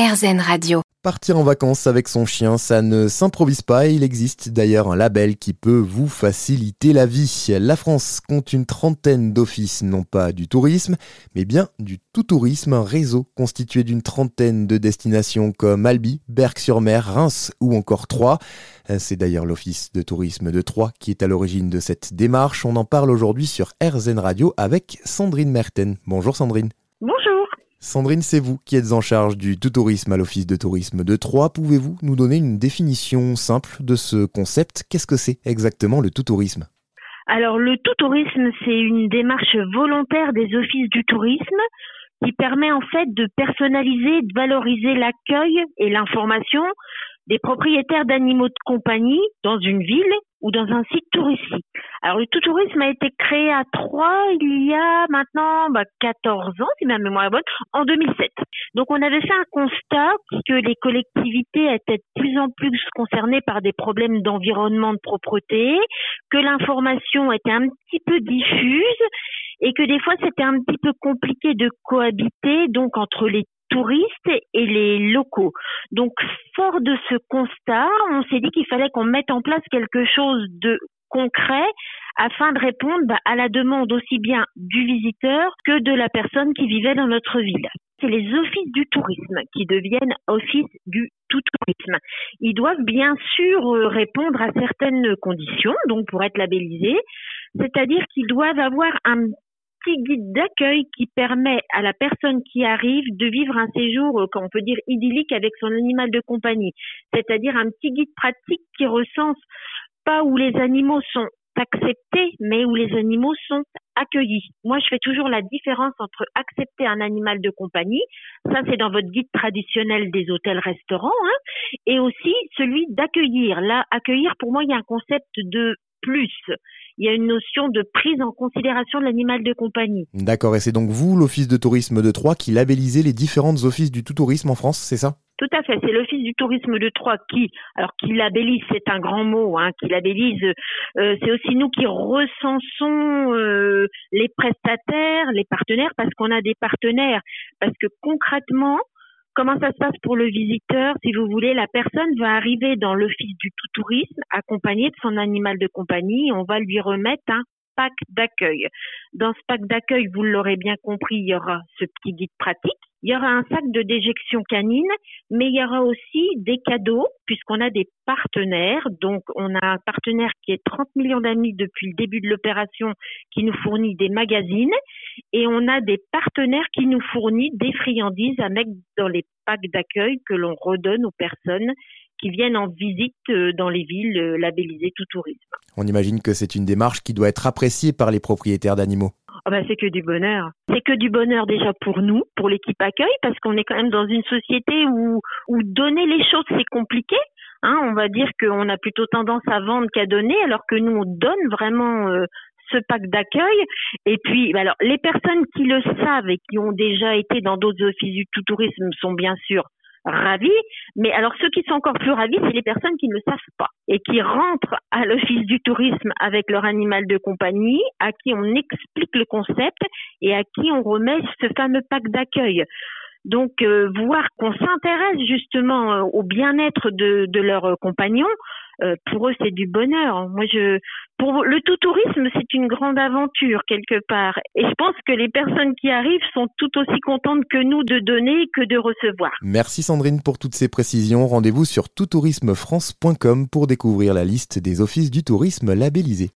RZN Radio. Partir en vacances avec son chien, ça ne s'improvise pas. Il existe d'ailleurs un label qui peut vous faciliter la vie. La France compte une trentaine d'offices, non pas du tourisme, mais bien du tout-tourisme, un réseau constitué d'une trentaine de destinations comme Albi, Berck-sur-Mer, Reims ou encore Troyes. C'est d'ailleurs l'office de tourisme de Troyes qui est à l'origine de cette démarche. On en parle aujourd'hui sur RZN Radio avec Sandrine Merten. Bonjour Sandrine. Sandrine, c'est vous qui êtes en charge du tout tourisme à l'Office de tourisme de Troyes. Pouvez-vous nous donner une définition simple de ce concept? Qu'est-ce que c'est exactement le tout tourisme? Alors le tout tourisme, c'est une démarche volontaire des offices du tourisme qui permet en fait de personnaliser, de valoriser l'accueil et l'information des propriétaires d'animaux de compagnie dans une ville ou dans un site touristique. Alors le tout tourisme a été créé à Troyes il y a maintenant bah, 14 ans, si ma mémoire est bonne, en 2007. Donc on avait fait un constat que les collectivités étaient de plus en plus concernées par des problèmes d'environnement, de propreté, que l'information était un petit peu diffuse et que des fois c'était un petit peu compliqué de cohabiter donc entre les touristes et les locaux. Donc, fort de ce constat, on s'est dit qu'il fallait qu'on mette en place quelque chose de concret afin de répondre bah, à la demande aussi bien du visiteur que de la personne qui vivait dans notre ville. C'est les offices du tourisme qui deviennent offices du tout tourisme. Ils doivent bien sûr euh, répondre à certaines conditions, donc pour être labellisés, c'est-à-dire qu'ils doivent avoir un petit guide d'accueil qui permet à la personne qui arrive de vivre un séjour, euh, peut dire idyllique avec son animal de compagnie. C'est-à-dire un petit guide pratique qui recense pas où les animaux sont acceptés, mais où les animaux sont accueillis. Moi, je fais toujours la différence entre accepter un animal de compagnie, ça c'est dans votre guide traditionnel des hôtels-restaurants, hein, et aussi celui d'accueillir. Là, accueillir, pour moi, il y a un concept de plus il y a une notion de prise en considération de l'animal de compagnie. D'accord, et c'est donc vous, l'Office de tourisme de Troyes, qui labellisez les différentes offices du tout tourisme en France, c'est ça? Tout à fait, c'est l'Office du tourisme de Troyes qui, alors qui labellise, c'est un grand mot, hein, qui labellise, euh, c'est aussi nous qui recensons euh, les prestataires, les partenaires, parce qu'on a des partenaires, parce que concrètement, Comment ça se passe pour le visiteur Si vous voulez, la personne va arriver dans l'office du tout tourisme accompagnée de son animal de compagnie. On va lui remettre un pack d'accueil. Dans ce pack d'accueil, vous l'aurez bien compris, il y aura ce petit guide pratique il y aura un sac de déjection canine, mais il y aura aussi des cadeaux puisqu'on a des partenaires. Donc, on a un partenaire qui est 30 millions d'amis depuis le début de l'opération qui nous fournit des magazines et on a des partenaires qui nous fournissent des friandises à mettre dans les packs d'accueil que l'on redonne aux personnes qui viennent en visite euh, dans les villes euh, labellisées tout tourisme. On imagine que c'est une démarche qui doit être appréciée par les propriétaires d'animaux. Oh ben c'est que du bonheur. C'est que du bonheur déjà pour nous, pour l'équipe accueil, parce qu'on est quand même dans une société où, où donner les choses c'est compliqué. Hein, on va dire qu'on a plutôt tendance à vendre qu'à donner, alors que nous on donne vraiment euh, ce pack d'accueil. Et puis, bah alors les personnes qui le savent et qui ont déjà été dans d'autres offices du tout tourisme sont bien sûr ravis. Mais alors ceux qui sont encore plus ravis, c'est les personnes qui ne le savent pas et qui rentrent à l'office du tourisme avec leur animal de compagnie, à qui on explique le concept et à qui on remet ce fameux pack d'accueil. Donc, euh, voir qu'on s'intéresse justement euh, au bien-être de, de leurs compagnons, euh, pour eux, c'est du bonheur. Moi, je, pour le tout tourisme, c'est une grande aventure quelque part. Et je pense que les personnes qui arrivent sont tout aussi contentes que nous de donner que de recevoir. Merci Sandrine pour toutes ces précisions. Rendez-vous sur toutourismefrance.com pour découvrir la liste des offices du tourisme labellisés.